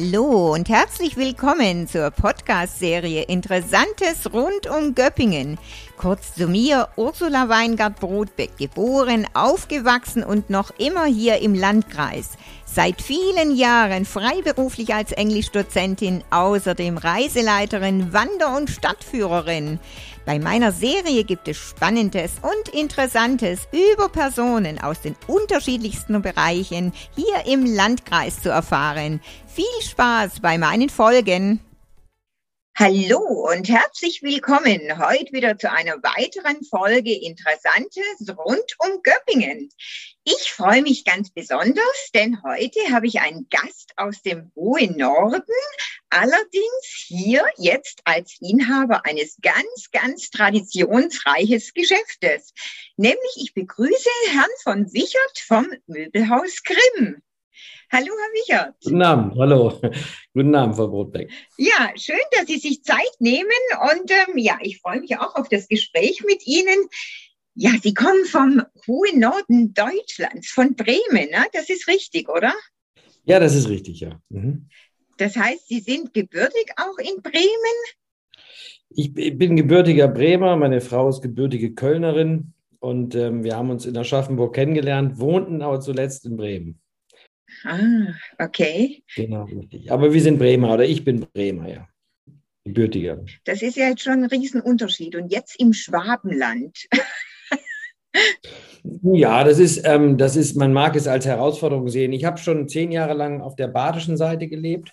Hallo und herzlich willkommen zur Podcast-Serie Interessantes rund um Göppingen. Kurz zu mir, Ursula Weingart-Brodbeck, geboren, aufgewachsen und noch immer hier im Landkreis. Seit vielen Jahren freiberuflich als Englischdozentin, außerdem Reiseleiterin, Wander- und Stadtführerin. Bei meiner Serie gibt es Spannendes und Interessantes über Personen aus den unterschiedlichsten Bereichen hier im Landkreis zu erfahren. Viel Spaß bei meinen Folgen! Hallo und herzlich willkommen heute wieder zu einer weiteren Folge Interessantes rund um Göppingen. Ich freue mich ganz besonders, denn heute habe ich einen Gast aus dem hohen Norden, allerdings hier jetzt als Inhaber eines ganz, ganz traditionsreiches Geschäftes. Nämlich ich begrüße Herrn von Wichert vom Möbelhaus Grimm. Hallo, Herr Wichert. Guten Abend, hallo. Guten Abend, Frau Brotbeck. Ja, schön, dass Sie sich Zeit nehmen und ähm, ja, ich freue mich auch auf das Gespräch mit Ihnen. Ja, Sie kommen vom hohen Norden Deutschlands, von Bremen, ne? das ist richtig, oder? Ja, das ist richtig, ja. Mhm. Das heißt, Sie sind gebürtig auch in Bremen? Ich bin gebürtiger Bremer, meine Frau ist gebürtige Kölnerin und ähm, wir haben uns in Aschaffenburg kennengelernt, wohnten aber zuletzt in Bremen. Ah, okay. Genau, richtig. Aber wir sind Bremer oder ich bin Bremer, ja. Gebürtiger. Das ist ja jetzt schon ein Riesenunterschied. Und jetzt im Schwabenland. ja, das ist, ähm, das ist, man mag es als Herausforderung sehen. Ich habe schon zehn Jahre lang auf der badischen Seite gelebt,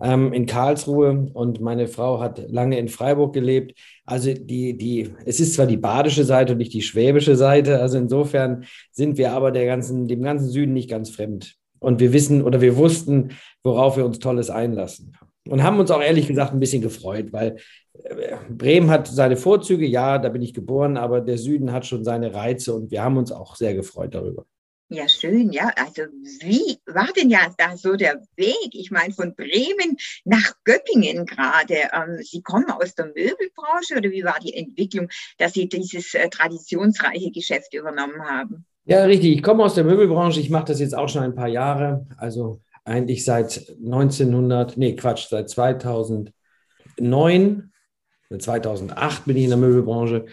ähm, in Karlsruhe, und meine Frau hat lange in Freiburg gelebt. Also die, die, es ist zwar die badische Seite und nicht die schwäbische Seite, also insofern sind wir aber der ganzen, dem ganzen Süden nicht ganz fremd. Und wir wissen oder wir wussten, worauf wir uns Tolles einlassen. Und haben uns auch ehrlich gesagt ein bisschen gefreut, weil äh, Bremen hat seine Vorzüge, ja, da bin ich geboren, aber der Süden hat schon seine Reize und wir haben uns auch sehr gefreut darüber. Ja, schön, ja. Also wie war denn ja da so der Weg? Ich meine, von Bremen nach Göppingen gerade. Ähm, Sie kommen aus der Möbelbranche oder wie war die Entwicklung, dass Sie dieses äh, traditionsreiche Geschäft übernommen haben? Ja, richtig. Ich komme aus der Möbelbranche. Ich mache das jetzt auch schon ein paar Jahre. Also eigentlich seit 1900, nee, Quatsch, seit 2009, 2008 bin ich in der Möbelbranche.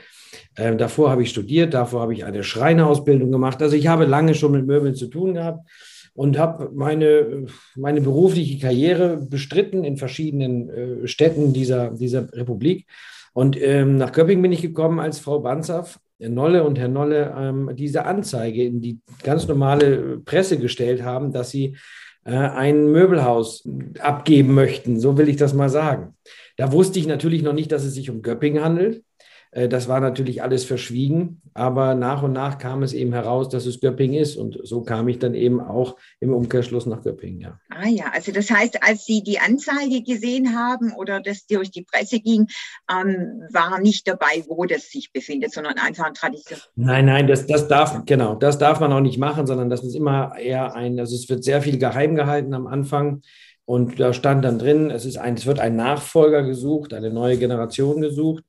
Äh, davor habe ich studiert, davor habe ich eine Schreinerausbildung gemacht. Also ich habe lange schon mit Möbeln zu tun gehabt und habe meine, meine berufliche Karriere bestritten in verschiedenen äh, Städten dieser, dieser Republik. Und ähm, nach Köpping bin ich gekommen, als Frau Banzaf Herr Nolle und Herr Nolle ähm, diese Anzeige in die ganz normale Presse gestellt haben, dass sie ein Möbelhaus abgeben möchten. So will ich das mal sagen. Da wusste ich natürlich noch nicht, dass es sich um Göpping handelt. Äh, das war natürlich alles verschwiegen, aber nach und nach kam es eben heraus, dass es Göpping ist. Und so kam ich dann eben auch im Umkehrschluss nach Göpping. Ja. Ah ja, also das heißt, als Sie die Anzeige gesehen haben oder das durch die Presse ging, ähm, war nicht dabei, wo das sich befindet, sondern einfach ein Tradition. Nein, nein, das, das darf, genau, das darf man auch nicht machen, sondern das ist immer eher ein, also es wird sehr viel geheim gehalten am Anfang. Und da stand dann drin, es, ist ein, es wird ein Nachfolger gesucht, eine neue Generation gesucht.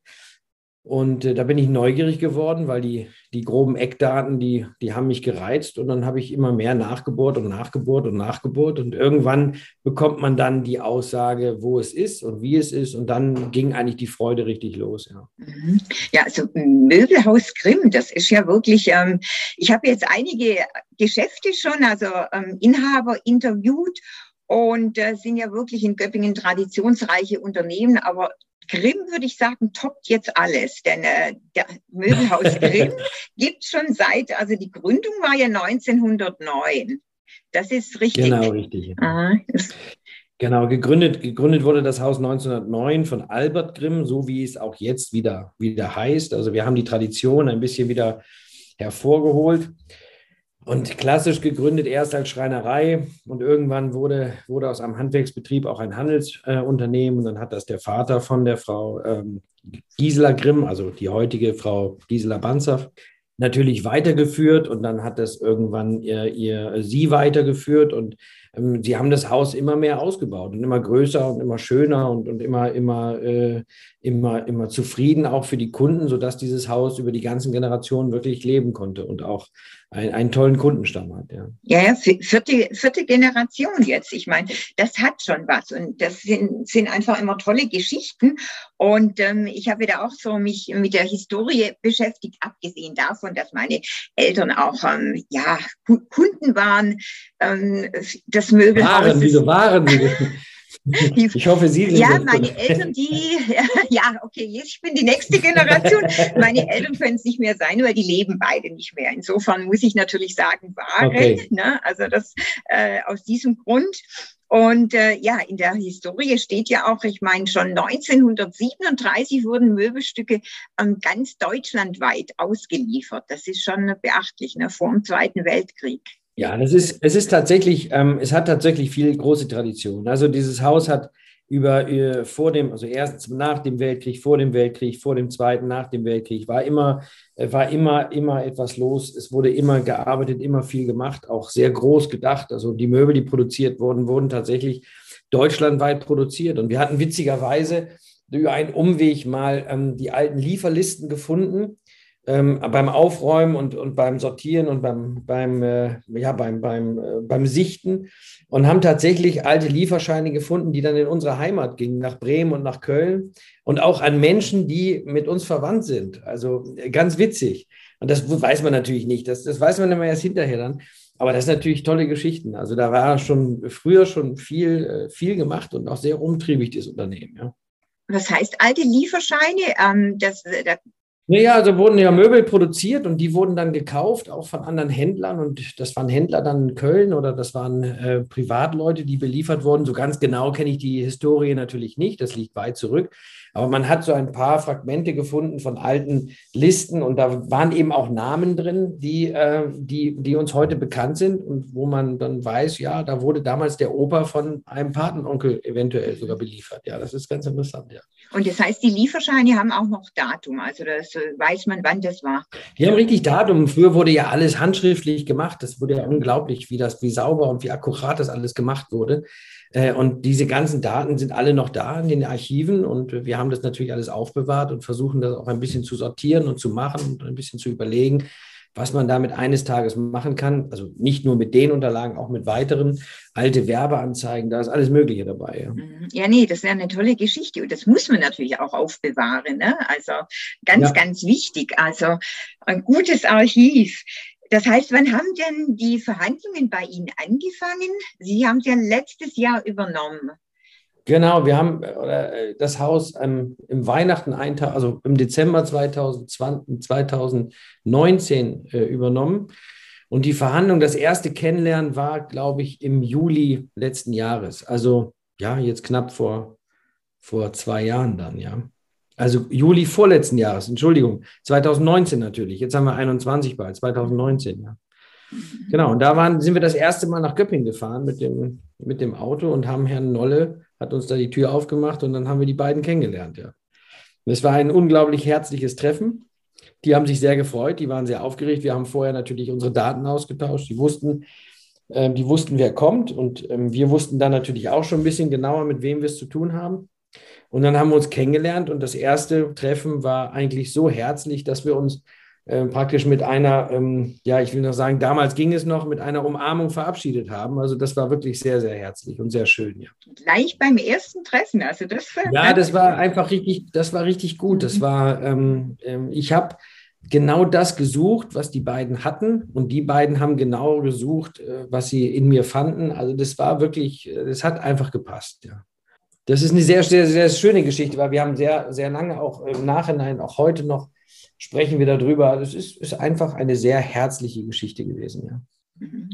Und äh, da bin ich neugierig geworden, weil die, die groben Eckdaten, die, die haben mich gereizt. Und dann habe ich immer mehr nachgebohrt und nachgebohrt und nachgebohrt. Und irgendwann bekommt man dann die Aussage, wo es ist und wie es ist. Und dann ging eigentlich die Freude richtig los. Ja, mhm. ja also Möbelhaus Grimm, das ist ja wirklich, ähm, ich habe jetzt einige Geschäfte schon, also ähm, Inhaber interviewt. Und äh, sind ja wirklich in Göppingen traditionsreiche Unternehmen, aber Grimm, würde ich sagen, toppt jetzt alles, denn äh, der Möbelhaus Grimm gibt schon seit, also die Gründung war ja 1909. Das ist richtig. Genau, richtig. Aha. Genau, gegründet, gegründet wurde das Haus 1909 von Albert Grimm, so wie es auch jetzt wieder, wieder heißt. Also wir haben die Tradition ein bisschen wieder hervorgeholt. Und klassisch gegründet erst als Schreinerei. Und irgendwann wurde, wurde aus einem Handwerksbetrieb auch ein Handelsunternehmen. und dann hat das der Vater von der Frau ähm, Gisela Grimm, also die heutige Frau Gisela Banzer, natürlich weitergeführt. Und dann hat das irgendwann ihr, ihr sie weitergeführt. Und ähm, sie haben das Haus immer mehr ausgebaut und immer größer und immer schöner und, und immer, immer, äh, immer, immer zufrieden auch für die Kunden, sodass dieses Haus über die ganzen Generationen wirklich leben konnte und auch ein, einen tollen Kundenstamm hat. Ja, ja, vierte, vierte Generation jetzt. Ich meine, das hat schon was und das sind, sind einfach immer tolle Geschichten. Und ähm, ich habe da auch so mich mit der Historie beschäftigt, abgesehen davon, dass meine Eltern auch ähm, ja, Kunden waren. Ähm, das Möbelhaus. Waren, wieso waren die? Ich hoffe, Sie sind. Ja, meine Eltern, die, ja, okay, ich bin die nächste Generation. meine Eltern können es nicht mehr sein, weil die leben beide nicht mehr. Insofern muss ich natürlich sagen, waren. Okay. Ne? Also das äh, aus diesem Grund. Und äh, ja, in der Historie steht ja auch, ich meine, schon 1937 wurden Möbelstücke ähm, ganz deutschlandweit ausgeliefert. Das ist schon beachtlich, ne, vor dem Zweiten Weltkrieg. Ja, das ist, es ist tatsächlich, ähm, es hat tatsächlich viel große Tradition. Also dieses Haus hat über äh, vor dem, also erstens nach dem Weltkrieg, vor dem Weltkrieg, vor dem Zweiten, nach dem Weltkrieg, war immer, äh, war immer, immer etwas los. Es wurde immer gearbeitet, immer viel gemacht, auch sehr groß gedacht. Also die Möbel, die produziert wurden, wurden tatsächlich deutschlandweit produziert. Und wir hatten witzigerweise über einen Umweg mal ähm, die alten Lieferlisten gefunden ähm, beim Aufräumen und, und beim Sortieren und beim, beim, äh, ja, beim, beim, äh, beim Sichten und haben tatsächlich alte Lieferscheine gefunden, die dann in unsere Heimat gingen, nach Bremen und nach Köln und auch an Menschen, die mit uns verwandt sind. Also äh, ganz witzig. Und das weiß man natürlich nicht. Das, das weiß man immer erst hinterher dann. Aber das sind natürlich tolle Geschichten. Also da war schon früher schon viel, äh, viel gemacht und auch sehr umtriebig, das Unternehmen. Ja. Was heißt alte Lieferscheine? Ähm, das, da naja, also wurden ja Möbel produziert und die wurden dann gekauft, auch von anderen Händlern. Und das waren Händler dann in Köln oder das waren äh, Privatleute, die beliefert wurden. So ganz genau kenne ich die Historie natürlich nicht, das liegt weit zurück. Aber man hat so ein paar Fragmente gefunden von alten Listen und da waren eben auch Namen drin, die, äh, die, die uns heute bekannt sind und wo man dann weiß, ja, da wurde damals der Opa von einem Patenonkel eventuell sogar beliefert. Ja, das ist ganz interessant, ja. Und das heißt, die Lieferscheine haben auch noch Datum, also das weiß man, wann das war. Die haben richtig Datum. Früher wurde ja alles handschriftlich gemacht. Das wurde ja unglaublich, wie das, wie sauber und wie akkurat das alles gemacht wurde. Äh, und diese ganzen Daten sind alle noch da in den Archiven und wir haben das natürlich alles aufbewahrt und versuchen das auch ein bisschen zu sortieren und zu machen und ein bisschen zu überlegen, was man damit eines Tages machen kann. Also nicht nur mit den Unterlagen, auch mit weiteren. Alte Werbeanzeigen, da ist alles Mögliche dabei. Ja, mhm. ja nee, das ja eine tolle Geschichte und das muss man natürlich auch aufbewahren. Ne? Also ganz, ja. ganz wichtig. Also ein gutes Archiv. Das heißt, wann haben denn die Verhandlungen bei Ihnen angefangen? Sie haben es ja letztes Jahr übernommen. Genau, wir haben äh, das Haus im Weihnachten, also im Dezember 2020, 2019 äh, übernommen. Und die Verhandlung, das erste Kennenlernen war, glaube ich, im Juli letzten Jahres. Also ja, jetzt knapp vor, vor zwei Jahren dann, ja. Also Juli vorletzten Jahres, Entschuldigung, 2019 natürlich. Jetzt haben wir 21 bald, 2019, ja. Genau, und da waren, sind wir das erste Mal nach Göppingen gefahren mit dem, mit dem Auto und haben Herrn Nolle, hat uns da die Tür aufgemacht und dann haben wir die beiden kennengelernt, ja. Und es war ein unglaublich herzliches Treffen. Die haben sich sehr gefreut, die waren sehr aufgeregt. Wir haben vorher natürlich unsere Daten ausgetauscht. Die wussten, äh, die wussten, wer kommt und ähm, wir wussten dann natürlich auch schon ein bisschen genauer, mit wem wir es zu tun haben. Und dann haben wir uns kennengelernt und das erste Treffen war eigentlich so herzlich, dass wir uns äh, praktisch mit einer, ähm, ja, ich will noch sagen, damals ging es noch, mit einer Umarmung verabschiedet haben. Also das war wirklich sehr, sehr herzlich und sehr schön, ja. Gleich beim ersten Treffen, also das war. Ja, das war einfach richtig, das war richtig gut. Das mhm. war, ähm, ähm, ich habe genau das gesucht, was die beiden hatten. Und die beiden haben genau gesucht, äh, was sie in mir fanden. Also das war wirklich, äh, das hat einfach gepasst, ja. Das ist eine sehr, sehr, sehr schöne Geschichte, weil wir haben sehr, sehr lange auch im Nachhinein, auch heute noch, sprechen wir darüber. Das ist, ist einfach eine sehr herzliche Geschichte gewesen, ja.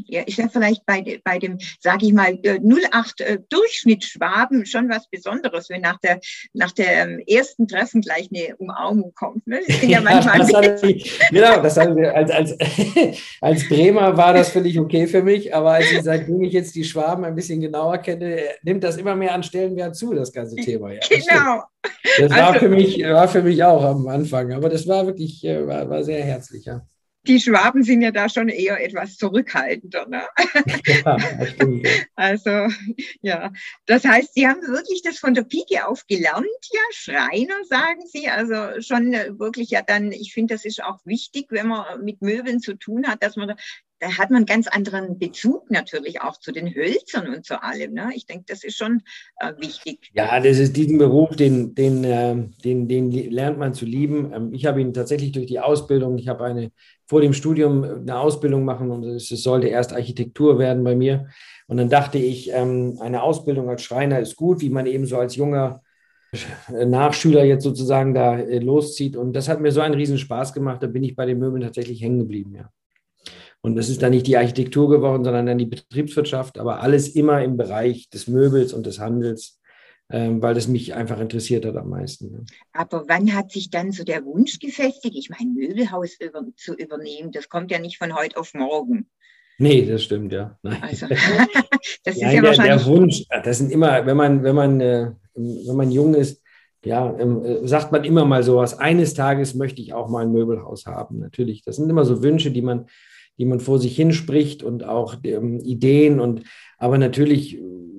Ja, ist ja vielleicht bei, bei dem, sage ich mal, 08 äh, äh, Durchschnitt Schwaben schon was Besonderes, wenn nach der, nach dem ähm, ersten Treffen gleich eine Umarmung kommt. Ne? Das ja, manchmal das ich, genau, das wir, als, als, als Bremer war das völlig okay für mich, aber als ich, seitdem ich jetzt die Schwaben ein bisschen genauer kenne, nimmt das immer mehr an Stellenwert zu, das ganze Thema. Ja, genau. Das, das war, also, für mich, war für mich auch am Anfang, aber das war wirklich, äh, war, war sehr herzlich, ja. Die Schwaben sind ja da schon eher etwas zurückhaltender. Ne? Ja, stimmt, Also, ja. Das heißt, Sie haben wirklich das von der Pike auf gelernt, ja, Schreiner, sagen Sie. Also schon wirklich ja dann, ich finde, das ist auch wichtig, wenn man mit Möbeln zu tun hat, dass man da hat man einen ganz anderen Bezug natürlich auch zu den Hölzern und zu allem. Ne? Ich denke, das ist schon äh, wichtig. Ja, das ist diesen Beruf, den, den, äh, den, den lernt man zu lieben. Ähm, ich habe ihn tatsächlich durch die Ausbildung, ich habe eine vor dem Studium eine Ausbildung machen und es, sollte erst Architektur werden bei mir. Und dann dachte ich, ähm, eine Ausbildung als Schreiner ist gut, wie man eben so als junger Nachschüler jetzt sozusagen da äh, loszieht. Und das hat mir so einen riesen Spaß gemacht. Da bin ich bei den Möbeln tatsächlich hängen geblieben, ja. Und es ist dann nicht die Architektur geworden, sondern dann die Betriebswirtschaft, aber alles immer im Bereich des Möbels und des Handels, ähm, weil das mich einfach interessiert hat am meisten. Aber wann hat sich dann so der Wunsch gefestigt, ich mein Möbelhaus über, zu übernehmen? Das kommt ja nicht von heute auf morgen. Nee, das stimmt, ja. Nein. Also, das ist Nein, ja der, wahrscheinlich. Der Wunsch, das sind immer, wenn man, wenn man, äh, wenn man jung ist, ja, ähm, äh, sagt man immer mal sowas, eines Tages möchte ich auch mal ein Möbelhaus haben. Natürlich, das sind immer so Wünsche, die man die man vor sich hinspricht und auch ähm, Ideen und aber natürlich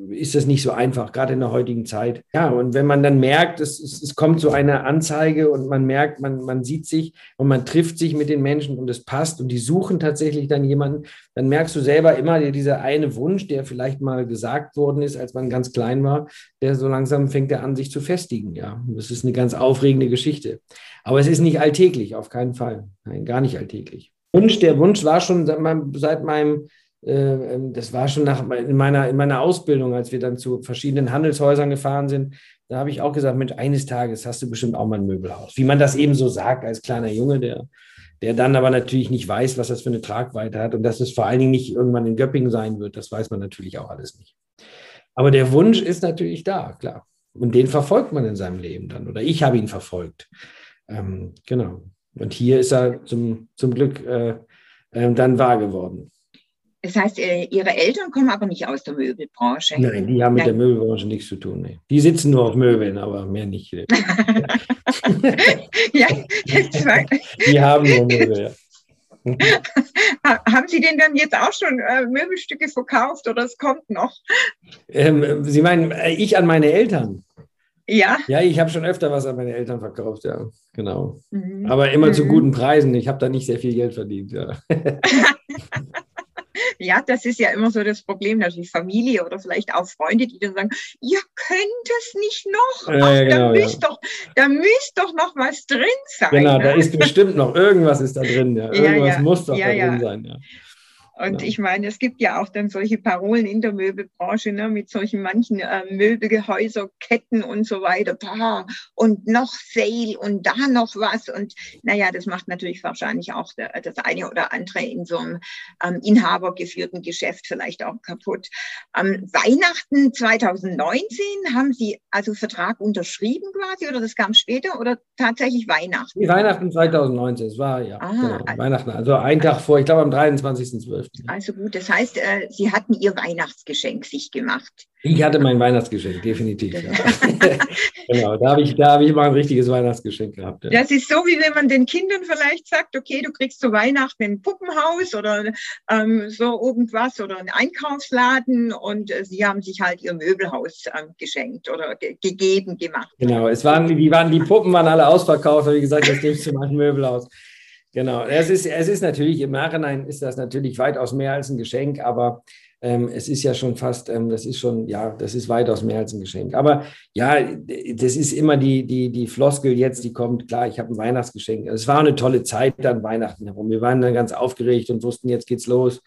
ist das nicht so einfach, gerade in der heutigen Zeit. Ja, und wenn man dann merkt, es, es, es kommt zu einer Anzeige und man merkt, man, man sieht sich und man trifft sich mit den Menschen und es passt und die suchen tatsächlich dann jemanden, dann merkst du selber immer dieser eine Wunsch, der vielleicht mal gesagt worden ist, als man ganz klein war, der so langsam fängt er an, sich zu festigen. Ja, das ist eine ganz aufregende Geschichte. Aber es ist nicht alltäglich, auf keinen Fall. Nein, gar nicht alltäglich. Wunsch, der Wunsch war schon seit meinem, seit meinem äh, ähm, das war schon nach, in, meiner, in meiner Ausbildung, als wir dann zu verschiedenen Handelshäusern gefahren sind. Da habe ich auch gesagt, Mensch, eines Tages hast du bestimmt auch mal ein Möbelhaus. Wie man das eben so sagt als kleiner Junge, der, der dann aber natürlich nicht weiß, was das für eine Tragweite hat und dass es vor allen Dingen nicht irgendwann in Göppingen sein wird, das weiß man natürlich auch alles nicht. Aber der Wunsch ist natürlich da, klar. Und den verfolgt man in seinem Leben dann. Oder ich habe ihn verfolgt. Ähm, genau. Und hier ist er zum, zum Glück äh, äh, dann wahr geworden. Das heißt, äh, Ihre Eltern kommen aber nicht aus der Möbelbranche. Nein, die haben mit Nein. der Möbelbranche nichts zu tun. Nee. Die sitzen nur auf Möbeln, aber mehr nicht. ja, die haben nur Möbel, ja. Haben Sie denn dann jetzt auch schon äh, Möbelstücke verkauft oder es kommt noch? Ähm, Sie meinen, äh, ich an meine Eltern? Ja. Ja, ich habe schon öfter was an meine Eltern verkauft, ja, genau. Mhm. Aber immer mhm. zu guten Preisen. Ich habe da nicht sehr viel Geld verdient, ja. ja, das ist ja immer so das Problem, dass die Familie oder vielleicht auch Freunde, die dann sagen, ihr könnt es nicht noch, ja, Ach, genau, da, müsst ja. doch, da müsst doch noch was drin sein. Genau, ne? da ist bestimmt noch, irgendwas ist da drin, ja. Irgendwas muss doch da drin sein, ja. Und ja. ich meine, es gibt ja auch dann solche Parolen in der Möbelbranche, ne, mit solchen manchen äh, Möbelgehäuserketten und so weiter. Da und noch Sale und da noch was. Und naja, das macht natürlich wahrscheinlich auch der, das eine oder andere in so einem ähm, inhabergeführten Geschäft vielleicht auch kaputt. Ähm, Weihnachten 2019 haben Sie also Vertrag unterschrieben quasi oder das kam später oder tatsächlich Weihnachten? Weihnachten 2019, es war ja, ah, genau, Weihnachten, also ein Tag vor, ich glaube am 23.12. Also gut, das heißt, äh, Sie hatten Ihr Weihnachtsgeschenk sich gemacht. Ich hatte mein Weihnachtsgeschenk, definitiv. Ja. genau, da habe ich, hab ich mal ein richtiges Weihnachtsgeschenk gehabt. Ja. Das ist so, wie wenn man den Kindern vielleicht sagt, okay, du kriegst zu Weihnachten ein Puppenhaus oder ähm, so irgendwas oder einen Einkaufsladen und äh, sie haben sich halt ihr Möbelhaus äh, geschenkt oder ge gegeben, gemacht. Genau, es waren, die, waren, die Puppen waren alle ausverkauft, habe ich gesagt, jetzt gehe ich zu meinem Möbelhaus. Genau, es ist, es ist natürlich, im Nachhinein ist das natürlich weitaus mehr als ein Geschenk, aber ähm, es ist ja schon fast, ähm, das ist schon, ja, das ist weitaus mehr als ein Geschenk. Aber ja, das ist immer die, die, die Floskel jetzt, die kommt, klar, ich habe ein Weihnachtsgeschenk. Es war eine tolle Zeit an Weihnachten herum. Wir waren dann ganz aufgeregt und wussten, jetzt geht's los.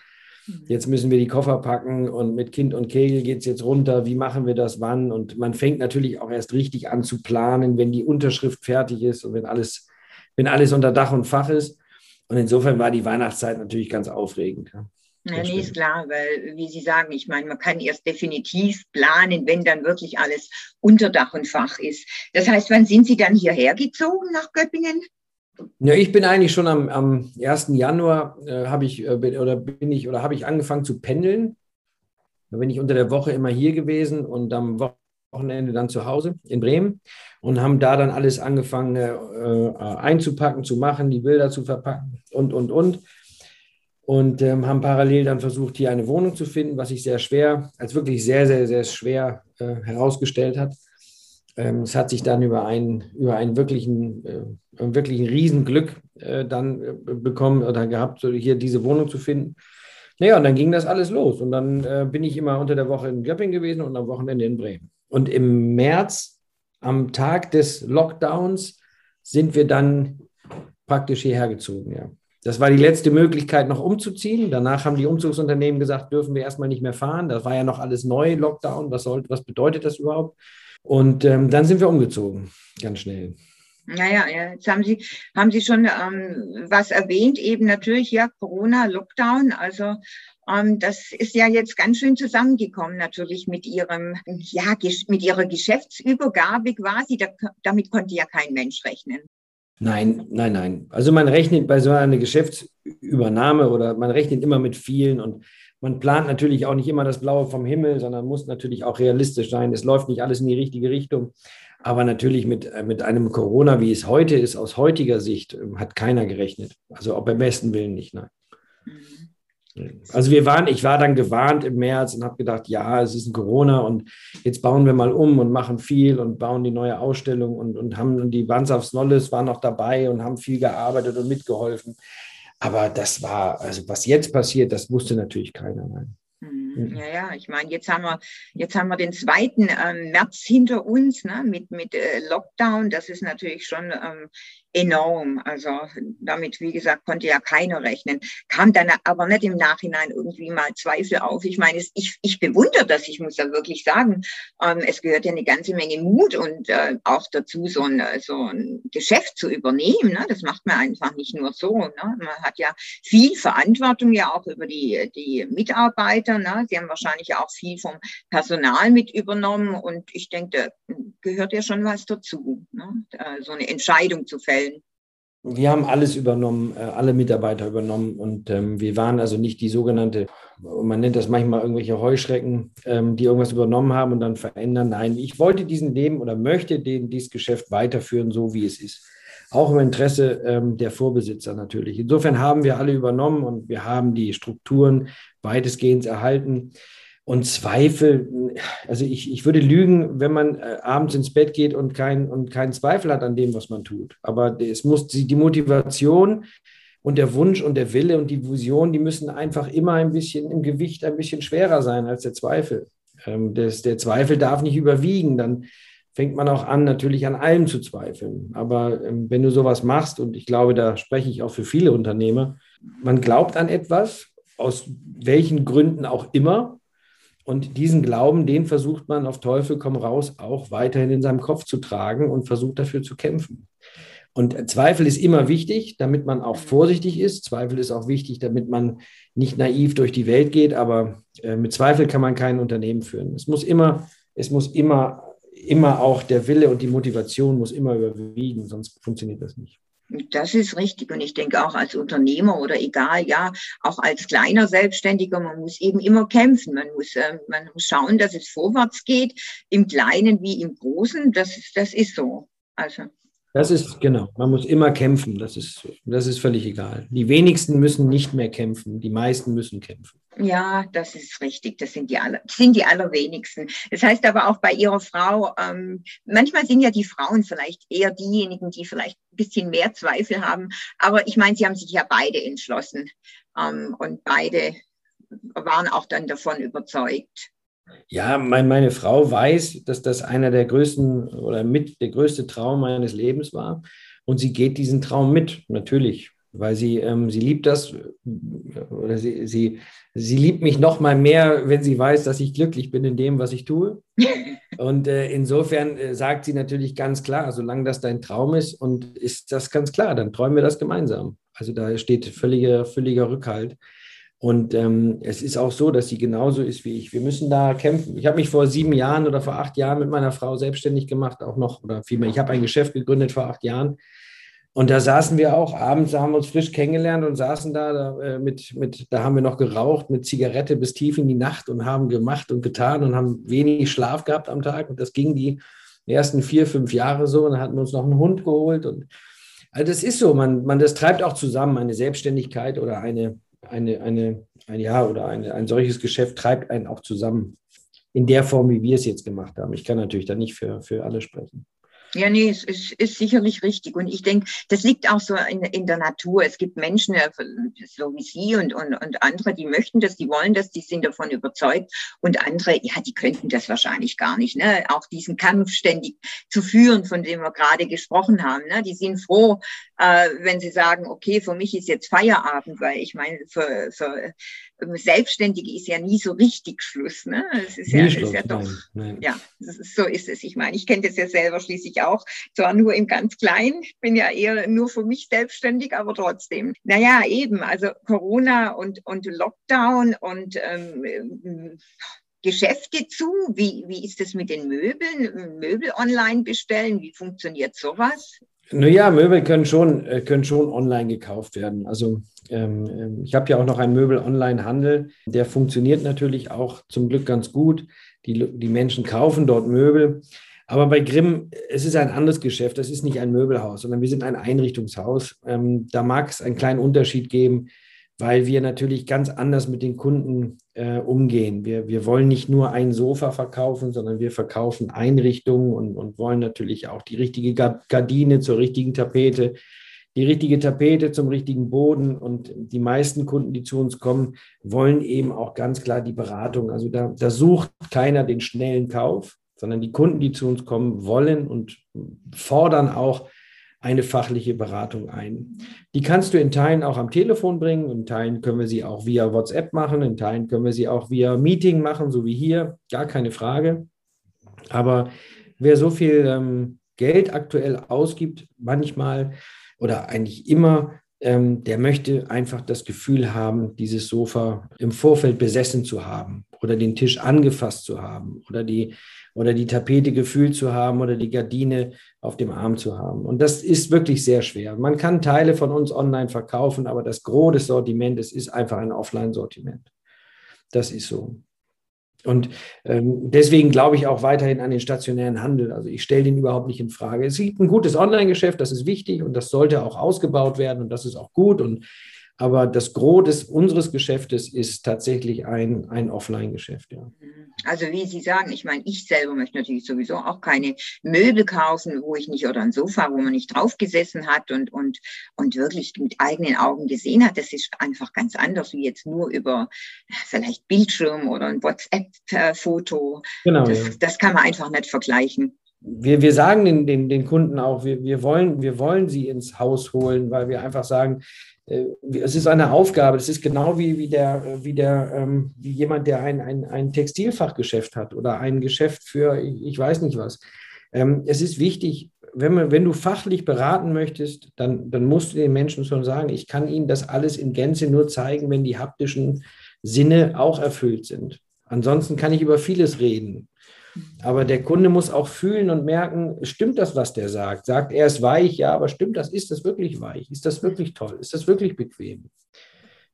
Mhm. Jetzt müssen wir die Koffer packen und mit Kind und Kegel geht es jetzt runter. Wie machen wir das wann? Und man fängt natürlich auch erst richtig an zu planen, wenn die Unterschrift fertig ist und wenn alles wenn alles unter Dach und Fach ist. Und insofern war die Weihnachtszeit natürlich ganz aufregend. Ja. Ja, nee, ist klar, weil, wie Sie sagen, ich meine, man kann erst definitiv planen, wenn dann wirklich alles unter Dach und Fach ist. Das heißt, wann sind Sie dann hierher gezogen nach Göppingen? Ja, ich bin eigentlich schon am, am 1. Januar äh, habe ich äh, oder bin ich oder habe ich angefangen zu pendeln. Da bin ich unter der Woche immer hier gewesen und am Wochenende dann zu Hause in Bremen und haben da dann alles angefangen äh, einzupacken, zu machen, die Bilder zu verpacken und, und, und. Und ähm, haben parallel dann versucht, hier eine Wohnung zu finden, was sich sehr schwer, als wirklich sehr, sehr, sehr schwer äh, herausgestellt hat. Ähm, es hat sich dann über einen, über einen wirklichen, äh, wirklichen Riesenglück äh, dann äh, bekommen oder gehabt, hier diese Wohnung zu finden. Naja, und dann ging das alles los. Und dann äh, bin ich immer unter der Woche in Göpping gewesen und am Wochenende in Bremen. Und im März, am Tag des Lockdowns, sind wir dann praktisch hierher gezogen, ja. Das war die letzte Möglichkeit, noch umzuziehen. Danach haben die Umzugsunternehmen gesagt, dürfen wir erstmal nicht mehr fahren. Das war ja noch alles neu, Lockdown. Was, soll, was bedeutet das überhaupt? Und ähm, dann sind wir umgezogen, ganz schnell. Naja, ja, jetzt haben Sie, haben Sie schon ähm, was erwähnt, eben natürlich, ja, Corona, Lockdown, also ähm, das ist ja jetzt ganz schön zusammengekommen, natürlich mit Ihrem, ja, mit Ihrer Geschäftsübergabe quasi, da, damit konnte ja kein Mensch rechnen. Nein, nein, nein. Also man rechnet bei so einer Geschäftsübernahme oder man rechnet immer mit vielen und man plant natürlich auch nicht immer das Blaue vom Himmel, sondern muss natürlich auch realistisch sein. Es läuft nicht alles in die richtige Richtung. Aber natürlich mit, äh, mit einem Corona, wie es heute ist, aus heutiger Sicht, ähm, hat keiner gerechnet. Also auch beim besten Willen nicht, nein. Mhm. Also wir waren, ich war dann gewarnt im März und habe gedacht, ja, es ist ein Corona und jetzt bauen wir mal um und machen viel und bauen die neue Ausstellung und, und haben und die Wandsafs Nolles waren noch dabei und haben viel gearbeitet und mitgeholfen. Aber das war, also was jetzt passiert, das wusste natürlich keiner. Nein. Mhm. Ja, ja, ich meine, jetzt haben wir, jetzt haben wir den zweiten ähm, März hinter uns, ne, mit, mit äh, Lockdown. Das ist natürlich schon ähm, enorm. Also damit, wie gesagt, konnte ja keiner rechnen. Kam dann aber nicht im Nachhinein irgendwie mal Zweifel auf. Ich meine, ich, ich bewundere das, ich muss ja wirklich sagen. Ähm, es gehört ja eine ganze Menge Mut und äh, auch dazu, so ein, so ein Geschäft zu übernehmen. Ne? Das macht man einfach nicht nur so. Ne? Man hat ja viel Verantwortung ja auch über die, die Mitarbeiter. Ne? Sie haben wahrscheinlich auch viel vom Personal mit übernommen und ich denke, da gehört ja schon was dazu, ne? so eine Entscheidung zu fällen stellen? Wir haben alles übernommen, äh, alle Mitarbeiter übernommen und ähm, wir waren also nicht die sogenannte, man nennt das manchmal irgendwelche Heuschrecken, ähm, die irgendwas übernommen haben und dann verändern. Nein, ich wollte diesen Leben oder möchte den, dieses Geschäft weiterführen, so wie es ist. Auch im Interesse ähm, der Vorbesitzer natürlich. Insofern haben wir alle übernommen und wir haben die Strukturen weitestgehend erhalten. Und Zweifel, also ich, ich würde lügen, wenn man äh, abends ins Bett geht und, kein, und keinen Zweifel hat an dem, was man tut. Aber es muss die, die Motivation und der Wunsch und der Wille und die Vision, die müssen einfach immer ein bisschen im Gewicht ein bisschen schwerer sein als der Zweifel. Ähm, das, der Zweifel darf nicht überwiegen, dann fängt man auch an, natürlich an allem zu zweifeln. Aber ähm, wenn du sowas machst, und ich glaube, da spreche ich auch für viele Unternehmer, man glaubt an etwas, aus welchen Gründen auch immer, und diesen Glauben, den versucht man auf Teufel komm raus auch weiterhin in seinem Kopf zu tragen und versucht dafür zu kämpfen. Und Zweifel ist immer wichtig, damit man auch vorsichtig ist. Zweifel ist auch wichtig, damit man nicht naiv durch die Welt geht. Aber äh, mit Zweifel kann man kein Unternehmen führen. Es muss immer, es muss immer, immer auch der Wille und die Motivation muss immer überwiegen, sonst funktioniert das nicht. Das ist richtig. Und ich denke auch als Unternehmer oder egal, ja, auch als kleiner Selbstständiger, man muss eben immer kämpfen. Man muss, äh, man muss schauen, dass es vorwärts geht, im Kleinen wie im Großen. Das, das ist so. Also. Das ist genau. Man muss immer kämpfen. Das ist, das ist völlig egal. Die wenigsten müssen nicht mehr kämpfen. Die meisten müssen kämpfen. Ja, das ist richtig. Das sind die, aller, sind die allerwenigsten. Das heißt aber auch bei Ihrer Frau, ähm, manchmal sind ja die Frauen vielleicht eher diejenigen, die vielleicht ein bisschen mehr Zweifel haben. Aber ich meine, Sie haben sich ja beide entschlossen ähm, und beide waren auch dann davon überzeugt. Ja, mein, meine Frau weiß, dass das einer der größten oder mit der größte Traum meines Lebens war. Und sie geht diesen Traum mit, natürlich, weil sie, ähm, sie liebt das oder sie, sie, sie liebt mich noch mal mehr, wenn sie weiß, dass ich glücklich bin in dem, was ich tue. Und äh, insofern äh, sagt sie natürlich ganz klar, solange das dein Traum ist und ist das ganz klar, dann träumen wir das gemeinsam. Also da steht völliger, völliger Rückhalt. Und ähm, es ist auch so, dass sie genauso ist wie ich. Wir müssen da kämpfen. Ich habe mich vor sieben Jahren oder vor acht Jahren mit meiner Frau selbstständig gemacht, auch noch, oder vielmehr, ich habe ein Geschäft gegründet vor acht Jahren. Und da saßen wir auch, abends haben wir uns frisch kennengelernt und saßen da, da äh, mit, mit, da haben wir noch geraucht mit Zigarette bis tief in die Nacht und haben gemacht und getan und haben wenig Schlaf gehabt am Tag. Und das ging die ersten vier, fünf Jahre so. Und dann hatten wir uns noch einen Hund geholt. Und also das ist so, man, man, das treibt auch zusammen, eine Selbstständigkeit oder eine, eine, eine, ein Jahr oder eine, ein solches Geschäft treibt einen auch zusammen. In der Form, wie wir es jetzt gemacht haben. Ich kann natürlich da nicht für, für alle sprechen. Ja, nee, es ist, ist sicherlich richtig. Und ich denke, das liegt auch so in, in der Natur. Es gibt Menschen, äh, so wie Sie und, und, und andere, die möchten das, die wollen das, die sind davon überzeugt. Und andere, ja, die könnten das wahrscheinlich gar nicht. Ne? Auch diesen Kampf ständig zu führen, von dem wir gerade gesprochen haben. Ne? Die sind froh, äh, wenn sie sagen, okay, für mich ist jetzt Feierabend, weil ich meine, für, für Selbstständige ist ja nie so richtig Schluss. Ne? Es ist ja, ist ja doch, nein, nein. ja, ist, so ist es. Ich meine, ich kenne das ja selber schließlich auch, zwar nur im ganz Kleinen, bin ja eher nur für mich selbstständig, aber trotzdem. Naja, eben, also Corona und, und Lockdown und ähm, Geschäfte zu? Wie, wie ist es mit den Möbeln? Möbel online bestellen? Wie funktioniert sowas? Naja, Möbel können schon, äh, können schon online gekauft werden. Also ähm, ähm, ich habe ja auch noch einen Möbel-Online-Handel. Der funktioniert natürlich auch zum Glück ganz gut. Die, die Menschen kaufen dort Möbel. Aber bei Grimm, es ist ein anderes Geschäft. Das ist nicht ein Möbelhaus, sondern wir sind ein Einrichtungshaus. Ähm, da mag es einen kleinen Unterschied geben weil wir natürlich ganz anders mit den Kunden äh, umgehen. Wir, wir wollen nicht nur ein Sofa verkaufen, sondern wir verkaufen Einrichtungen und, und wollen natürlich auch die richtige Gardine zur richtigen Tapete, die richtige Tapete zum richtigen Boden. Und die meisten Kunden, die zu uns kommen, wollen eben auch ganz klar die Beratung. Also da, da sucht keiner den schnellen Kauf, sondern die Kunden, die zu uns kommen, wollen und fordern auch eine fachliche Beratung ein. Die kannst du in Teilen auch am Telefon bringen, in Teilen können wir sie auch via WhatsApp machen, in Teilen können wir sie auch via Meeting machen, so wie hier, gar keine Frage. Aber wer so viel ähm, Geld aktuell ausgibt, manchmal oder eigentlich immer, ähm, der möchte einfach das Gefühl haben, dieses Sofa im Vorfeld besessen zu haben oder den Tisch angefasst zu haben oder die, oder die Tapete gefühlt zu haben oder die Gardine auf dem Arm zu haben. Und das ist wirklich sehr schwer. Man kann Teile von uns online verkaufen, aber das Gros des Sortimentes ist einfach ein Offline-Sortiment. Das ist so. Und ähm, deswegen glaube ich auch weiterhin an den stationären Handel. Also ich stelle den überhaupt nicht in Frage. Es gibt ein gutes Online-Geschäft, das ist wichtig und das sollte auch ausgebaut werden und das ist auch gut. Und aber das Gros des, unseres Geschäftes ist tatsächlich ein, ein Offline-Geschäft. Ja. Also wie Sie sagen, ich meine, ich selber möchte natürlich sowieso auch keine Möbel kaufen, wo ich nicht, oder ein Sofa, wo man nicht drauf gesessen hat und, und, und wirklich mit eigenen Augen gesehen hat. Das ist einfach ganz anders, wie jetzt nur über vielleicht Bildschirm oder ein WhatsApp-Foto. Genau, das, ja. das kann man einfach nicht vergleichen wir, wir sagen den, den, den Kunden auch, wir, wir, wollen, wir wollen sie ins Haus holen, weil wir einfach sagen, es ist eine Aufgabe. Es ist genau wie, wie, der, wie, der, ähm, wie jemand, der ein, ein, ein Textilfachgeschäft hat oder ein Geschäft für ich weiß nicht was. Ähm, es ist wichtig, wenn, man, wenn du fachlich beraten möchtest, dann, dann musst du den Menschen schon sagen, ich kann ihnen das alles in Gänze nur zeigen, wenn die haptischen Sinne auch erfüllt sind. Ansonsten kann ich über vieles reden. Aber der Kunde muss auch fühlen und merken, stimmt das, was der sagt? Sagt er ist weich, ja, aber stimmt das? Ist das wirklich weich? Ist das wirklich toll? Ist das wirklich bequem?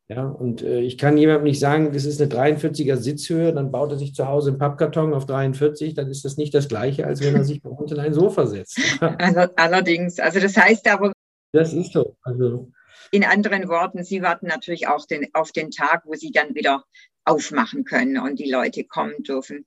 Ja, und äh, ich kann jemandem nicht sagen, das ist eine 43er Sitzhöhe, dann baut er sich zu Hause einen Pappkarton auf 43, dann ist das nicht das Gleiche, als wenn er sich bei uns in ein Sofa setzt. Allerdings, also das heißt aber. Das ist so. Also, in anderen Worten, Sie warten natürlich auch den, auf den Tag, wo Sie dann wieder aufmachen können und die Leute kommen dürfen.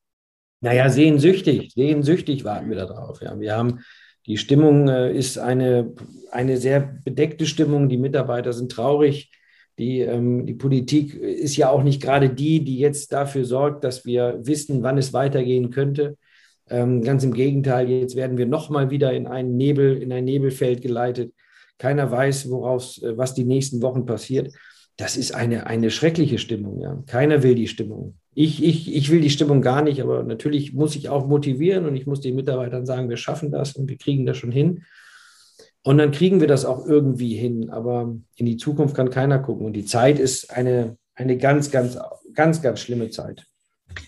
Naja, sehnsüchtig, sehnsüchtig warten wir darauf. Ja. Wir haben, die Stimmung äh, ist eine, eine sehr bedeckte Stimmung. Die Mitarbeiter sind traurig. Die, ähm, die Politik ist ja auch nicht gerade die, die jetzt dafür sorgt, dass wir wissen, wann es weitergehen könnte. Ähm, ganz im Gegenteil, jetzt werden wir nochmal wieder in einen Nebel, in ein Nebelfeld geleitet. Keiner weiß, woraus, äh, was die nächsten Wochen passiert. Das ist eine, eine schreckliche Stimmung. Ja. Keiner will die Stimmung ich, ich, ich will die Stimmung gar nicht, aber natürlich muss ich auch motivieren und ich muss den Mitarbeitern sagen, wir schaffen das und wir kriegen das schon hin. Und dann kriegen wir das auch irgendwie hin. Aber in die Zukunft kann keiner gucken. Und die Zeit ist eine, eine ganz, ganz, ganz, ganz schlimme Zeit.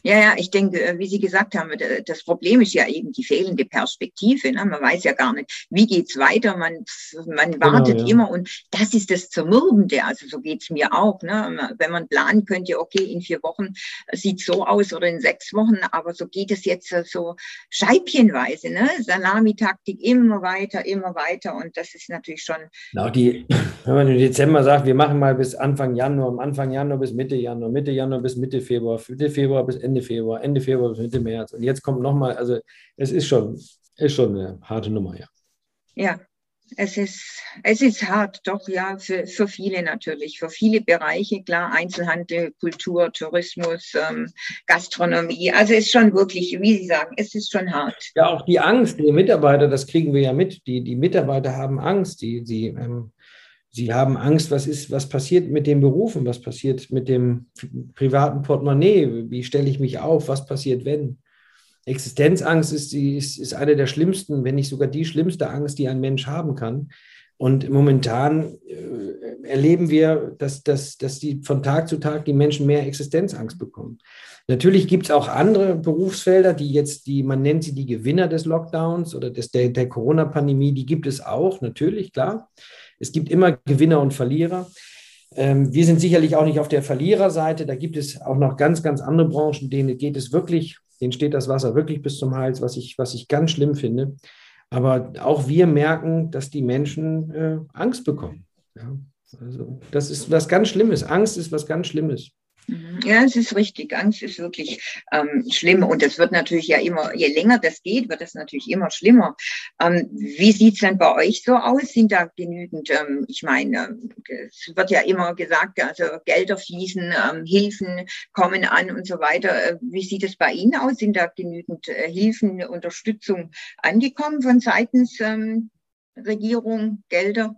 Ja, ja, ich denke, äh, wie Sie gesagt haben, das Problem ist ja eben die fehlende Perspektive. Ne? Man weiß ja gar nicht, wie geht's weiter. Man, man genau, wartet genau, ja. immer und das ist das Zermürbende. Also so geht's mir auch. Ne? Wenn man planen könnte, okay, in vier Wochen sieht so aus oder in sechs Wochen, aber so geht es jetzt so scheibchenweise. Ne? Salamitaktik immer weiter, immer weiter und das ist natürlich schon. Genau, die, wenn man im Dezember sagt, wir machen mal bis Anfang Januar, am Anfang Januar bis Mitte Januar, Mitte Januar bis Mitte Februar, Mitte Februar bis Ende Februar, Ende Februar bis Mitte März. Und jetzt kommt nochmal, also es ist schon, ist schon eine harte Nummer, ja. Ja, es ist, es ist hart, doch ja, für, für viele natürlich, für viele Bereiche, klar, Einzelhandel, Kultur, Tourismus, ähm, Gastronomie. Also es ist schon wirklich, wie Sie sagen, es ist schon hart. Ja, auch die Angst der Mitarbeiter, das kriegen wir ja mit. Die, die Mitarbeiter haben Angst, die, die ähm, Sie haben Angst, was ist, was passiert mit den Berufen, was passiert mit dem privaten Portemonnaie, wie stelle ich mich auf, was passiert, wenn. Existenzangst ist, die, ist, ist eine der schlimmsten, wenn nicht sogar die schlimmste Angst, die ein Mensch haben kann. Und momentan äh, erleben wir, dass, dass, dass die von Tag zu Tag die Menschen mehr Existenzangst bekommen. Natürlich gibt es auch andere Berufsfelder, die jetzt, die, man nennt sie die Gewinner des Lockdowns oder des, der, der Corona-Pandemie, die gibt es auch, natürlich, klar. Es gibt immer Gewinner und Verlierer. Ähm, wir sind sicherlich auch nicht auf der Verliererseite. Da gibt es auch noch ganz, ganz andere Branchen, denen geht es wirklich, denen steht das Wasser wirklich bis zum Hals, was ich, was ich ganz schlimm finde. Aber auch wir merken, dass die Menschen äh, Angst bekommen. Ja, also das ist was ganz Schlimmes. Angst ist was ganz Schlimmes. Mhm. Ja, es ist richtig. Angst ist wirklich ähm, schlimm und es wird natürlich ja immer, je länger das geht, wird es natürlich immer schlimmer. Ähm, wie sieht's denn bei euch so aus? Sind da genügend, ähm, ich meine, es wird ja immer gesagt, also Gelder fließen, ähm, Hilfen kommen an und so weiter. Äh, wie sieht es bei Ihnen aus? Sind da genügend äh, Hilfen, Unterstützung angekommen von seitens ähm, Regierung, Gelder?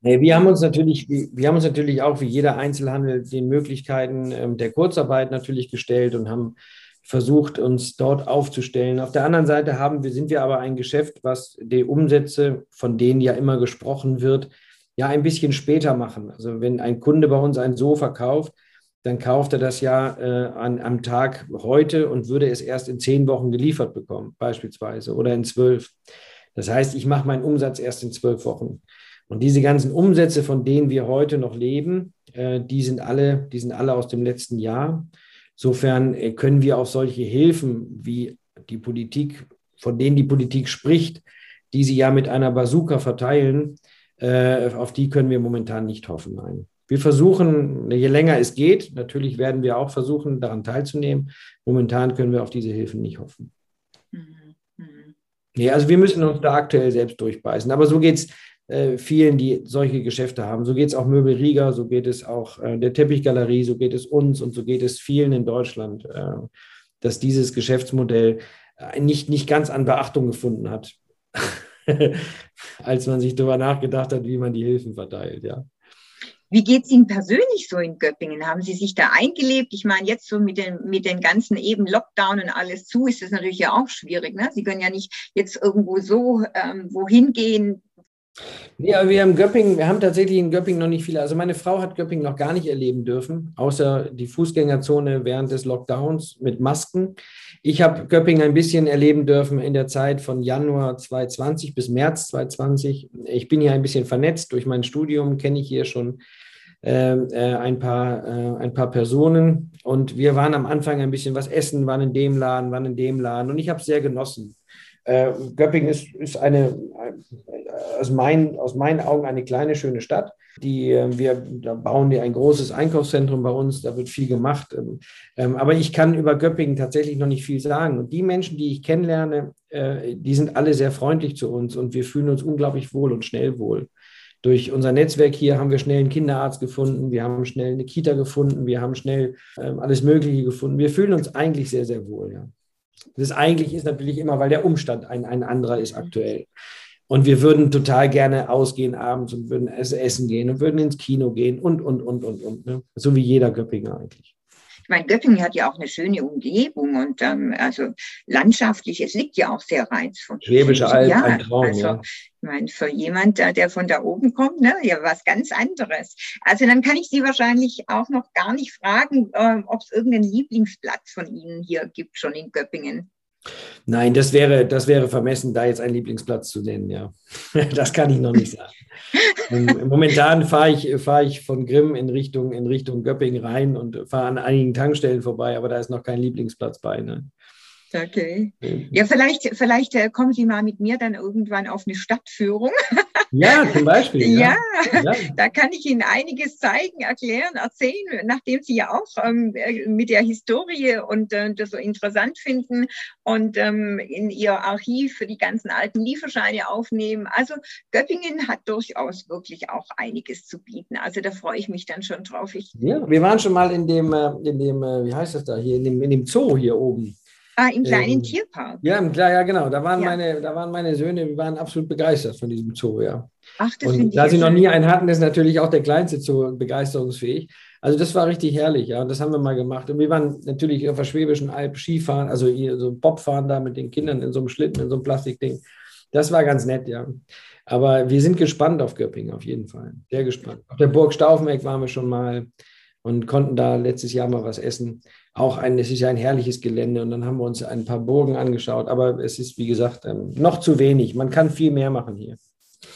Wir haben uns natürlich, wir haben uns natürlich auch wie jeder Einzelhandel den Möglichkeiten ähm, der Kurzarbeit natürlich gestellt und haben versucht, uns dort aufzustellen. Auf der anderen Seite haben wir, sind wir aber ein Geschäft, was die Umsätze, von denen ja immer gesprochen wird, ja ein bisschen später machen. Also wenn ein Kunde bei uns ein Sofa kauft, dann kauft er das ja äh, an, am Tag heute und würde es erst in zehn Wochen geliefert bekommen, beispielsweise, oder in zwölf. Das heißt, ich mache meinen Umsatz erst in zwölf Wochen. Und diese ganzen Umsätze, von denen wir heute noch leben, äh, die sind alle, die sind alle aus dem letzten Jahr. Insofern äh, können wir auf solche Hilfen, wie die Politik, von denen die Politik spricht, die sie ja mit einer Bazooka verteilen, äh, auf die können wir momentan nicht hoffen. Nein. Wir versuchen, je länger es geht, natürlich werden wir auch versuchen, daran teilzunehmen. Momentan können wir auf diese Hilfen nicht hoffen. Mhm. Mhm. Nee, also wir müssen uns da aktuell selbst durchbeißen. Aber so geht es äh, vielen, die solche Geschäfte haben. So geht es auch Möbel Rieger, so geht es auch äh, der Teppichgalerie, so geht es uns und so geht es vielen in Deutschland, äh, dass dieses Geschäftsmodell äh, nicht, nicht ganz an Beachtung gefunden hat, als man sich darüber nachgedacht hat, wie man die Hilfen verteilt, ja. Wie geht es Ihnen persönlich so in Göppingen? Haben Sie sich da eingelebt? Ich meine, jetzt so mit den, mit den ganzen eben Lockdown und alles zu, ist das natürlich ja auch schwierig. Ne? Sie können ja nicht jetzt irgendwo so ähm, wohin gehen, ja, wir haben Göppingen, wir haben tatsächlich in Göppingen noch nicht viele. Also meine Frau hat Göppingen noch gar nicht erleben dürfen, außer die Fußgängerzone während des Lockdowns mit Masken. Ich habe Göppingen ein bisschen erleben dürfen in der Zeit von Januar 2020 bis März 2020. Ich bin hier ein bisschen vernetzt durch mein Studium, kenne ich hier schon äh, äh, ein, paar, äh, ein paar Personen. Und wir waren am Anfang ein bisschen was essen, waren in dem Laden, waren in dem Laden. Und ich habe es sehr genossen. Äh, Göppingen ist, ist eine, aus, mein, aus meinen Augen eine kleine, schöne Stadt. Die, äh, wir da bauen die ein großes Einkaufszentrum bei uns, da wird viel gemacht. Ähm, ähm, aber ich kann über Göppingen tatsächlich noch nicht viel sagen. Und die Menschen, die ich kennenlerne, äh, die sind alle sehr freundlich zu uns und wir fühlen uns unglaublich wohl und schnell wohl. Durch unser Netzwerk hier haben wir schnell einen Kinderarzt gefunden, wir haben schnell eine Kita gefunden, wir haben schnell ähm, alles Mögliche gefunden. Wir fühlen uns eigentlich sehr, sehr wohl. Ja. Das eigentlich ist natürlich immer, weil der Umstand ein, ein anderer ist aktuell. Und wir würden total gerne ausgehen abends und würden essen gehen und würden ins Kino gehen und, und, und, und, und. Ne? So wie jeder Göppinger eigentlich. Ich meine, Göppingen hat ja auch eine schöne Umgebung und ähm, also landschaftlich, es liegt ja auch sehr reizvoll. Schwäbische Alb, ja, ein Traum, also, ja. Ich meine, für jemand, der von da oben kommt, ne, ja, was ganz anderes. Also dann kann ich Sie wahrscheinlich auch noch gar nicht fragen, äh, ob es irgendeinen Lieblingsplatz von Ihnen hier gibt, schon in Göppingen. Nein, das wäre, das wäre vermessen, da jetzt einen Lieblingsplatz zu nennen, ja. Das kann ich noch nicht sagen. Momentan fahre ich, fahre ich von Grimm in Richtung, in Richtung Göppingen rein und fahre an einigen Tankstellen vorbei, aber da ist noch kein Lieblingsplatz bei. Ne? Okay. Ja, vielleicht, vielleicht äh, kommen Sie mal mit mir dann irgendwann auf eine Stadtführung. Ja, zum Beispiel. Ja, ja. da kann ich Ihnen einiges zeigen, erklären, erzählen, nachdem Sie ja auch ähm, äh, mit der Historie und äh, das so interessant finden und ähm, in Ihr Archiv für die ganzen alten Lieferscheine aufnehmen. Also Göppingen hat durchaus wirklich auch einiges zu bieten. Also da freue ich mich dann schon drauf. Ich ja, wir waren schon mal in dem, äh, in dem, wie heißt das da hier, in dem, in dem Zoo hier oben. Ah, im kleinen ähm, Tierpark. Ja, ja, genau. Da waren, ja. Meine, da waren meine Söhne, wir waren absolut begeistert von diesem Zoo, ja. Ach, das Und da sie noch nie einen hatten, ist natürlich auch der kleinste Zoo begeisterungsfähig. Also das war richtig herrlich, ja. Und das haben wir mal gemacht. Und wir waren natürlich auf der Schwäbischen Alb Skifahren, also hier so Bobfahren da mit den Kindern in so einem Schlitten, in so einem Plastikding. Das war ganz nett, ja. Aber wir sind gespannt auf Göppingen, auf jeden Fall. Sehr gespannt. Auf der Burg Staufenegg waren wir schon mal und konnten da letztes Jahr mal was essen. Auch ein, es ist ja ein herrliches Gelände und dann haben wir uns ein paar Burgen angeschaut, aber es ist, wie gesagt, ähm, noch zu wenig. Man kann viel mehr machen hier.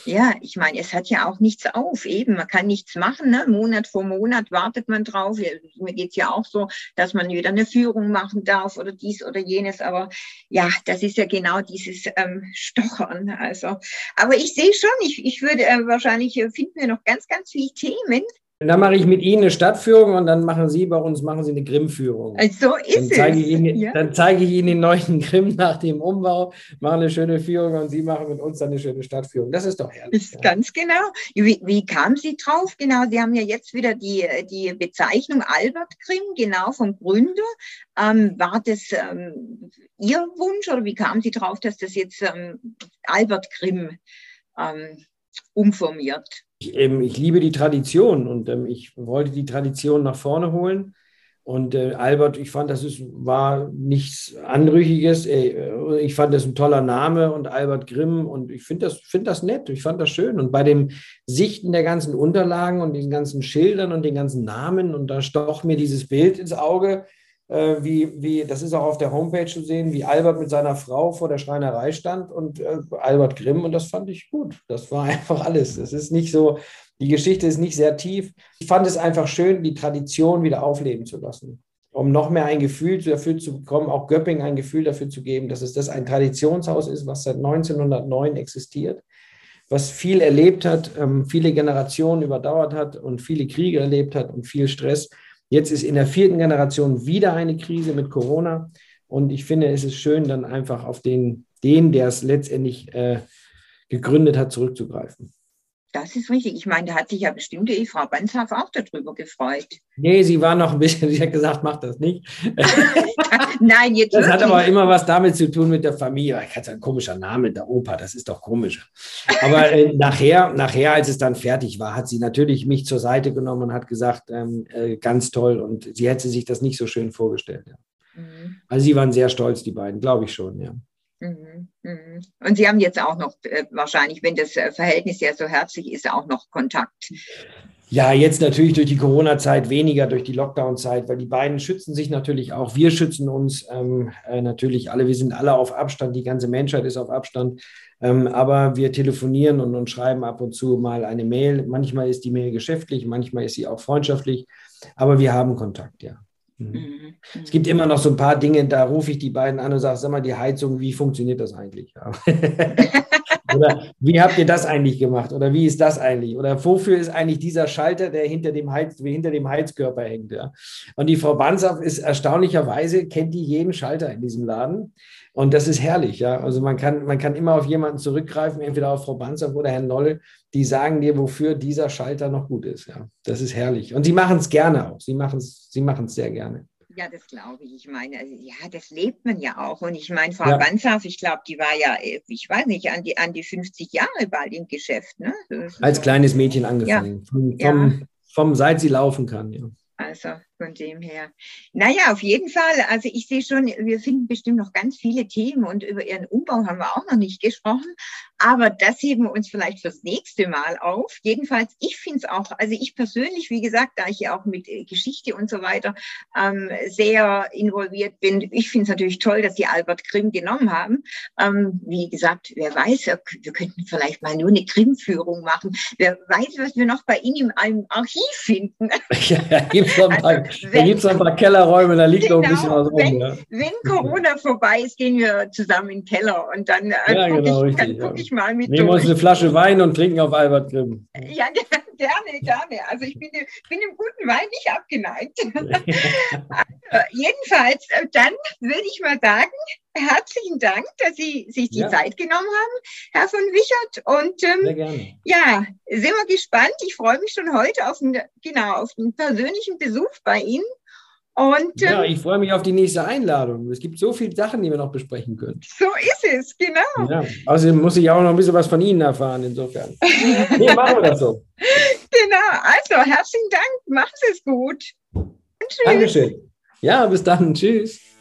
Ja, ich meine, es hat ja auch nichts auf, eben, man kann nichts machen, ne? Monat vor Monat wartet man drauf. Mir geht es ja auch so, dass man wieder eine Führung machen darf oder dies oder jenes, aber ja, das ist ja genau dieses ähm, Stochern. Also, aber ich sehe schon, ich, ich würde äh, wahrscheinlich äh, finden wir noch ganz, ganz viele Themen, dann mache ich mit Ihnen eine Stadtführung und dann machen Sie bei uns machen Sie eine Grimm-Führung. So ist dann zeige es. Ihnen, ja. Dann zeige ich Ihnen den neuen Grimm nach dem Umbau, mache eine schöne Führung und Sie machen mit uns dann eine schöne Stadtführung. Das ist doch herrlich. Ist ja. Ganz genau. Wie, wie kamen Sie drauf? Genau, Sie haben ja jetzt wieder die, die Bezeichnung Albert Grimm, genau vom Gründer. Ähm, war das ähm, Ihr Wunsch oder wie kamen Sie drauf, dass das jetzt ähm, Albert Grimm ähm, umformiert? Ich, ähm, ich liebe die Tradition und ähm, ich wollte die Tradition nach vorne holen. Und äh, Albert, ich fand, das ist, war nichts Anrüchiges. Äh, ich fand das ein toller Name und Albert Grimm und ich finde das, find das nett. Ich fand das schön. Und bei dem Sichten der ganzen Unterlagen und den ganzen Schildern und den ganzen Namen und da stoch mir dieses Bild ins Auge, äh, wie, wie, das ist auch auf der Homepage zu sehen, wie Albert mit seiner Frau vor der Schreinerei stand und äh, Albert Grimm und das fand ich gut. Das war einfach alles. Es ist nicht so, die Geschichte ist nicht sehr tief. Ich fand es einfach schön, die Tradition wieder aufleben zu lassen, um noch mehr ein Gefühl dafür zu bekommen, auch Göpping ein Gefühl dafür zu geben, dass es das ein Traditionshaus ist, was seit 1909 existiert was viel erlebt hat, ähm, viele Generationen überdauert hat und viele Kriege erlebt hat und viel Stress. Jetzt ist in der vierten Generation wieder eine Krise mit Corona. Und ich finde, es ist schön, dann einfach auf den, den der es letztendlich äh, gegründet hat, zurückzugreifen. Das ist richtig. Ich meine, da hat sich ja bestimmt die Frau Banzhaf auch darüber gefreut. Nee, sie war noch ein bisschen, sie hat gesagt, mach das nicht. Nein, jetzt. Das wirklich. hat aber immer was damit zu tun mit der Familie. Ich hatte ein komischer Name, der Opa, das ist doch komisch. Aber äh, nachher, nachher, als es dann fertig war, hat sie natürlich mich zur Seite genommen und hat gesagt, ähm, äh, ganz toll. Und sie hätte sich das nicht so schön vorgestellt. Ja. Mhm. Also sie waren sehr stolz, die beiden, glaube ich schon, ja. Mhm, mhm. Und Sie haben jetzt auch noch äh, wahrscheinlich, wenn das äh, Verhältnis ja so herzlich ist, auch noch Kontakt. Ja, jetzt natürlich durch die Corona-Zeit weniger, durch die Lockdown-Zeit, weil die beiden schützen sich natürlich auch. Wir schützen uns ähm, äh, natürlich alle. Wir sind alle auf Abstand. Die ganze Menschheit ist auf Abstand. Ähm, aber wir telefonieren und, und schreiben ab und zu mal eine Mail. Manchmal ist die Mail geschäftlich, manchmal ist sie auch freundschaftlich. Aber wir haben Kontakt, ja. Mhm. Mhm. Es gibt immer noch so ein paar Dinge, da rufe ich die beiden an und sage, sag mal, die Heizung, wie funktioniert das eigentlich? Oder wie habt ihr das eigentlich gemacht? Oder wie ist das eigentlich? Oder wofür ist eigentlich dieser Schalter, der hinter dem, Heiz, hinter dem Heizkörper hängt? Ja? Und die Frau Banzaf ist erstaunlicherweise, kennt die jeden Schalter in diesem Laden. Und das ist herrlich, ja. Also man kann, man kann immer auf jemanden zurückgreifen, entweder auf Frau Banzaf oder Herrn Noll, die sagen dir, wofür dieser Schalter noch gut ist. Ja, das ist herrlich. Und sie machen es gerne auch. Sie machen es sie sehr gerne. Ja, das glaube ich. Ich meine, also, ja, das lebt man ja auch. Und ich meine, Frau ja. Banzaf, ich glaube, die war ja, äh, ich weiß nicht, an die, an die 50 Jahre bald im Geschäft. Ne? Als kleines Mädchen angefangen. Ja. Vom, vom, vom, seit sie laufen kann, ja. Also Von dem her. Naja, auf jeden Fall. Also ich sehe schon, wir finden bestimmt noch ganz viele Themen und über Ihren Umbau haben wir auch noch nicht gesprochen. Aber das heben wir uns vielleicht fürs nächste Mal auf. Jedenfalls, ich finde es auch, also ich persönlich, wie gesagt, da ich ja auch mit äh, Geschichte und so weiter ähm, sehr involviert bin, ich finde es natürlich toll, dass Sie Albert Grimm genommen haben. Ähm, wie gesagt, wer weiß, wir könnten vielleicht mal nur eine Grimm-Führung machen. Wer weiß, was wir noch bei Ihnen im Archiv finden. Ja, gibt's noch ein paar, also, wenn, da gibt es noch ein paar Kellerräume, da liegt genau, noch ein bisschen was rum. Wenn, ja. wenn Corona vorbei ist, gehen wir zusammen in den Keller und dann äh, ja, genau, ich, richtig, gucke ich mal mit Nehmen wir uns eine Flasche Wein und trinken auf Albert Grimm. Ja, gerne, gerne. Also ich bin, bin dem guten Wein nicht abgeneigt. also, jedenfalls, äh, dann würde ich mal sagen, herzlichen Dank, dass Sie sich die ja. Zeit genommen haben, Herr von Wichert. Und ähm, Sehr gerne. ja, sind wir gespannt. Ich freue mich schon heute auf einen, genau, auf einen persönlichen Besuch bei Ihnen. Und, ja, ähm, ich freue mich auf die nächste Einladung. Es gibt so viele Sachen, die wir noch besprechen können. So ist es, genau. Ja, außerdem muss ich auch noch ein bisschen was von Ihnen erfahren, insofern. nee, machen wir das so. Genau, also herzlichen Dank, machen Sie es gut. Und tschüss. Dankeschön. Ja, bis dann. Tschüss.